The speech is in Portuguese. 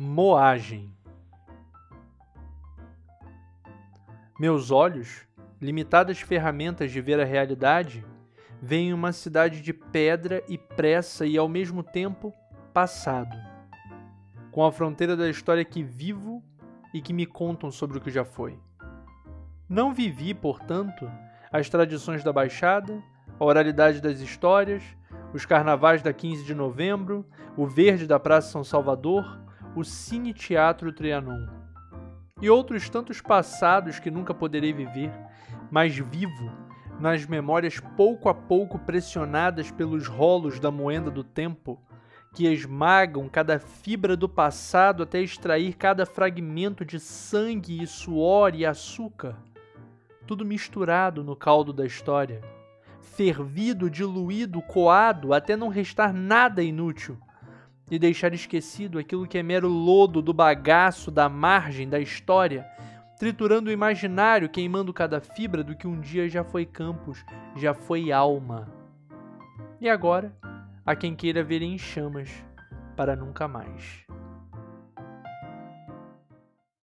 Moagem. Meus olhos, limitadas ferramentas de ver a realidade, veem uma cidade de pedra e pressa e ao mesmo tempo passado, com a fronteira da história que vivo e que me contam sobre o que já foi. Não vivi, portanto, as tradições da Baixada, a oralidade das histórias, os carnavais da 15 de novembro, o verde da Praça São Salvador, o Cine Teatro Trianon. E outros tantos passados que nunca poderei viver, mas vivo nas memórias pouco a pouco pressionadas pelos rolos da moenda do tempo, que esmagam cada fibra do passado até extrair cada fragmento de sangue e suor e açúcar, tudo misturado no caldo da história, fervido, diluído, coado até não restar nada inútil e deixar esquecido aquilo que é mero lodo do bagaço da margem da história, triturando o imaginário, queimando cada fibra do que um dia já foi campus, já foi alma. E agora, há quem queira ver em chamas para nunca mais.